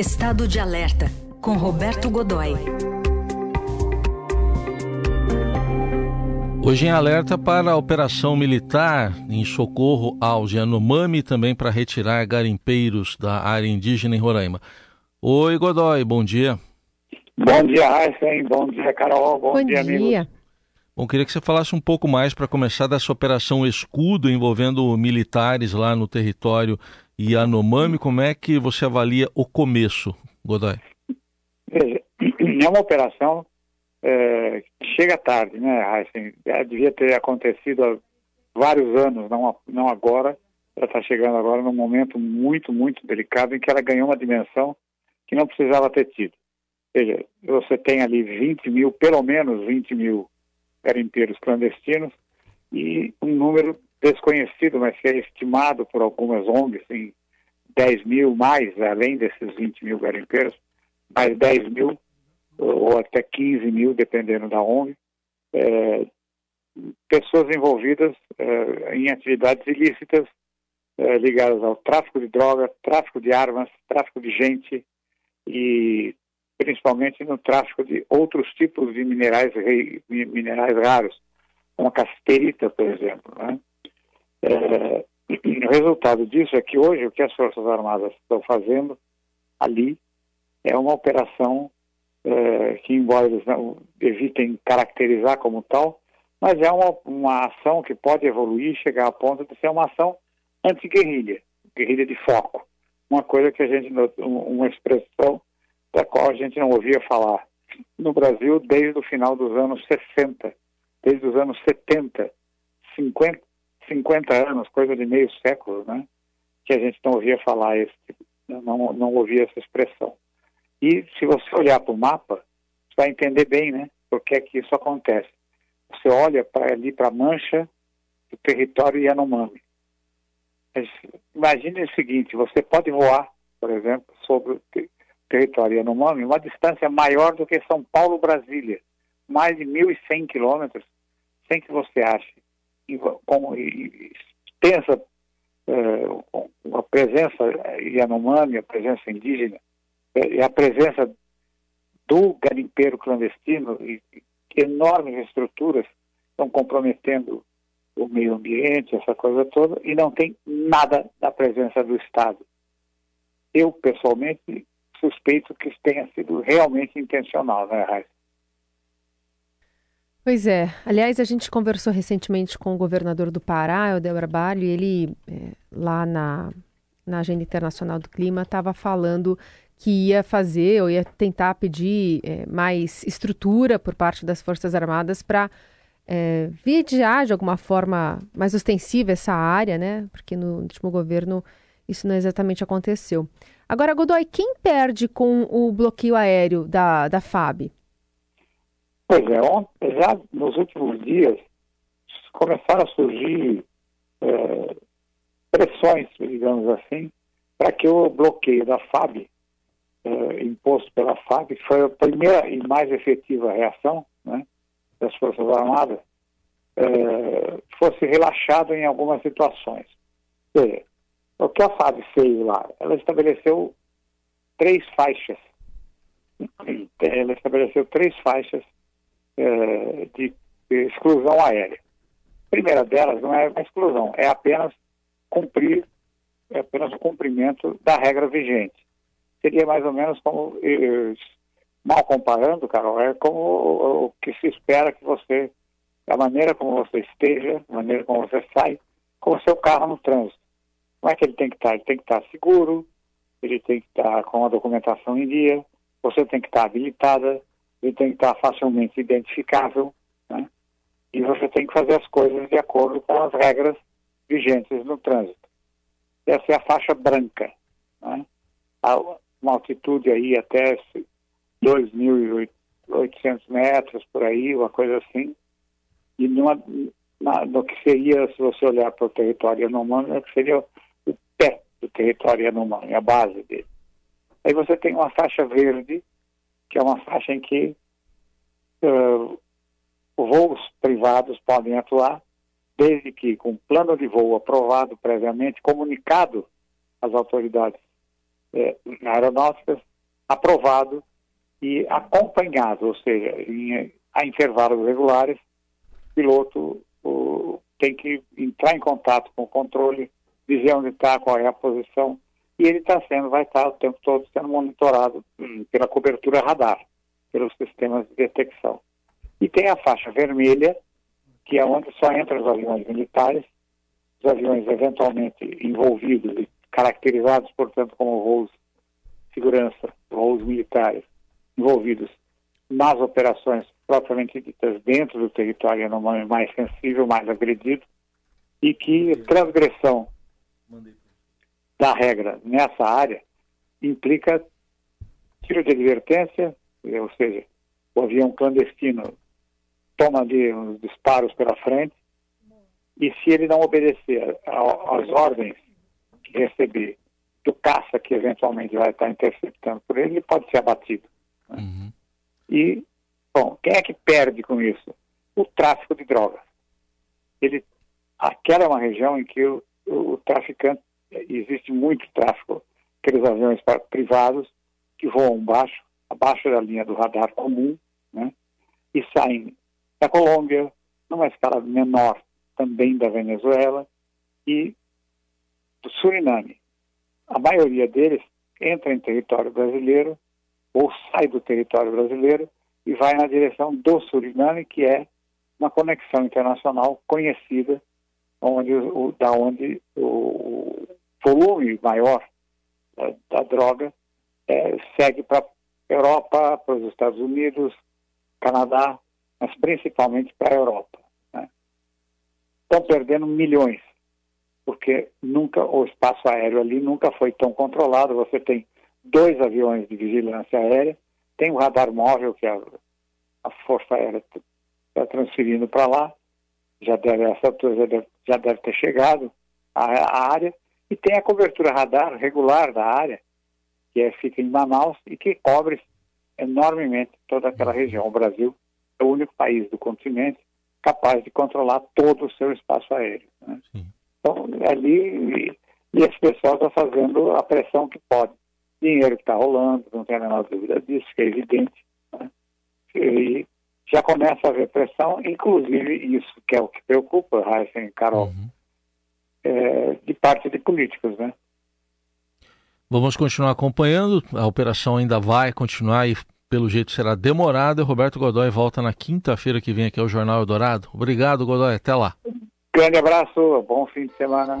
Estado de Alerta, com Roberto Godoy. Hoje em alerta para a operação militar em socorro aos Yanomami e também para retirar garimpeiros da área indígena em Roraima. Oi, Godoy, bom dia. Bom dia, Aysen. Bom dia, Carol. Bom, Bom dia, dia. amigos. Bom, queria que você falasse um pouco mais para começar dessa operação Escudo envolvendo militares lá no território Yanomami. Como é que você avalia o começo, Godoy? Veja, é uma operação é, que chega tarde, né? Já devia ter acontecido há vários anos, não, não agora. Ela está chegando agora num momento muito, muito delicado em que ela ganhou uma dimensão que não precisava ter tido. Veja, você tem ali 20 mil, pelo menos 20 mil garimpeiros clandestinos e um número desconhecido, mas que é estimado por algumas ONGs em 10 mil mais, além desses 20 mil garimpeiros, mais 10 mil ou até 15 mil, dependendo da ONG, é, pessoas envolvidas é, em atividades ilícitas é, ligadas ao tráfico de droga, tráfico de armas, tráfico de gente e principalmente no tráfico de outros tipos de minerais, minerais raros, como a casterita, por exemplo. Né? É, o resultado disso é que hoje o que as Forças Armadas estão fazendo ali é uma operação é, que, embora eles não evitem caracterizar como tal, mas é uma, uma ação que pode evoluir chegar a ponto de ser uma ação anti-guerrilha, guerrilha de foco. Uma coisa que a gente, um- uma expressão da qual a gente não ouvia falar no Brasil desde o final dos anos 60, desde os anos 70, 50, 50 anos, coisa de meio século, né? Que a gente não ouvia falar esse, não, não ouvia essa expressão. E se você olhar para o mapa, você vai entender bem, né? Por que é que isso acontece. Você olha para ali para a mancha do território Yanomami. Imagine o seguinte: você pode voar, por exemplo, sobre o te- território Yanomami, uma distância maior do que São Paulo-Brasília, mais de 1.100 quilômetros, sem que você ache. E com e- extensa eh, com a presença Yanomami, a presença indígena, eh, e a presença do garimpeiro clandestino e e enormes estruturas estão comprometendo o meio ambiente, essa coisa toda, e não tem nada da presença do Estado. Eu, pessoalmente, suspeito que isso tenha sido realmente intencional, né, Raíssa? Pois é. Aliás, a gente conversou recentemente com o governador do Pará, Eudel Barbalho, e ele, eh, lá na, na Agenda Internacional do Clima, estava falando que ia fazer ou ia tentar pedir eh, mais estrutura por parte das Forças Armadas para eh, vigiar de alguma forma mais ostensiva essa área, né? Porque no último governo isso não exatamente aconteceu. Agora, Godoy, quem perde com o bloqueio aéreo da, da FAB? Pois é, ontem, já nos últimos dias começaram a surgir eh, pressões, digamos assim, para que o bloqueio da FAB, eh, imposto pela FAB, foi a primeira e mais efetiva reação né, das Forças Armadas, eh, fosse relaxado em algumas situações. Quer dizer, o que a FAB fez lá? Ela estabeleceu três faixas. Ela estabeleceu três faixas eh, de exclusão aérea. A primeira delas não é uma exclusão, é apenas cumprir, é apenas o cumprimento da regra vigente. Seria mais ou menos como, mal comparando, Carol, é como o que se espera que você, a maneira como você esteja, a maneira como você sai, com o seu carro no trânsito. Como é que ele tem que estar? Ele tem que estar seguro, ele tem que estar com a documentação em dia, você tem que estar habilitada, ele tem que estar facilmente identificável, né? e você tem que fazer as coisas de acordo com as regras vigentes no trânsito. Essa é a faixa branca, né? uma altitude aí até 2.800 metros por aí, uma coisa assim, e numa, na, no que seria, se você olhar para o território Yanomami, é que seria do território Yanomami, a base dele. Aí você tem uma faixa verde, que é uma faixa em que uh, voos privados podem atuar, desde que com plano de voo aprovado previamente, comunicado às autoridades eh, aeronáuticas, aprovado e acompanhado, ou seja, em, a intervalos regulares, o piloto tem que entrar em contato com o controle, dizer onde está, qual é a posição, e ele está sendo, vai estar o tempo todo sendo monitorado hum, pela cobertura radar, pelos sistemas de detecção. E tem a faixa vermelha, que é onde só entram os aviões militares, os aviões eventualmente envolvidos e caracterizados, portanto, como voos de segurança, voos militares, envolvidos nas operações propriamente ditas dentro do território anomâmico mais sensível, mais agredido, e que transgressão da regra nessa área implica tiro de advertência, ou seja, o avião clandestino toma ali uns disparos pela frente, e se ele não obedecer às ordens que receber do caça que eventualmente vai estar interceptando por ele, ele pode ser abatido. Né? Uhum. E, bom, quem é que perde com isso? O tráfico de drogas. Ele, aquela é uma região em que o, o, traficante, existe muito tráfico, aqueles aviões privados que voam baixo, abaixo da linha do radar comum, né? e saem da Colômbia, numa escala menor também da Venezuela e do Suriname. A maioria deles entra em território brasileiro ou sai do território brasileiro e vai na direção do Suriname, que é uma conexão internacional conhecida, onde, o, da onde o volume maior da, da droga é, segue para Europa, para os Estados Unidos, Canadá, mas principalmente para a Europa. Né? Estão perdendo milhões, porque nunca o espaço aéreo ali nunca foi tão controlado. Você tem dois aviões de vigilância aérea, tem o radar móvel que a, a Força Aérea está transferindo para lá, já deve, essa altura já deve, já deve ter chegado à, à, área, e tem a cobertura radar regular da área, que é, fica em Manaus e que cobre enormemente toda aquela região. O Brasil é o único país do continente capaz de controlar todo o seu espaço aéreo. Né? Então, ali, e, esse pessoal está fazendo a pressão que pode. Dinheiro que está rolando, não tem a menor dúvida disso, que é evidente. Né? E já começa a haver pressão, inclusive isso que é o que preocupa, Heisen e Carol, uhum. é, de parte de políticos, né? Vamos continuar acompanhando, a operação ainda vai continuar e pelo jeito será demorada. Roberto Godoy volta na quinta-feira que vem aqui ao Jornal Eldorado. Obrigado, Godoy. Até lá. Grande abraço, bom fim de semana.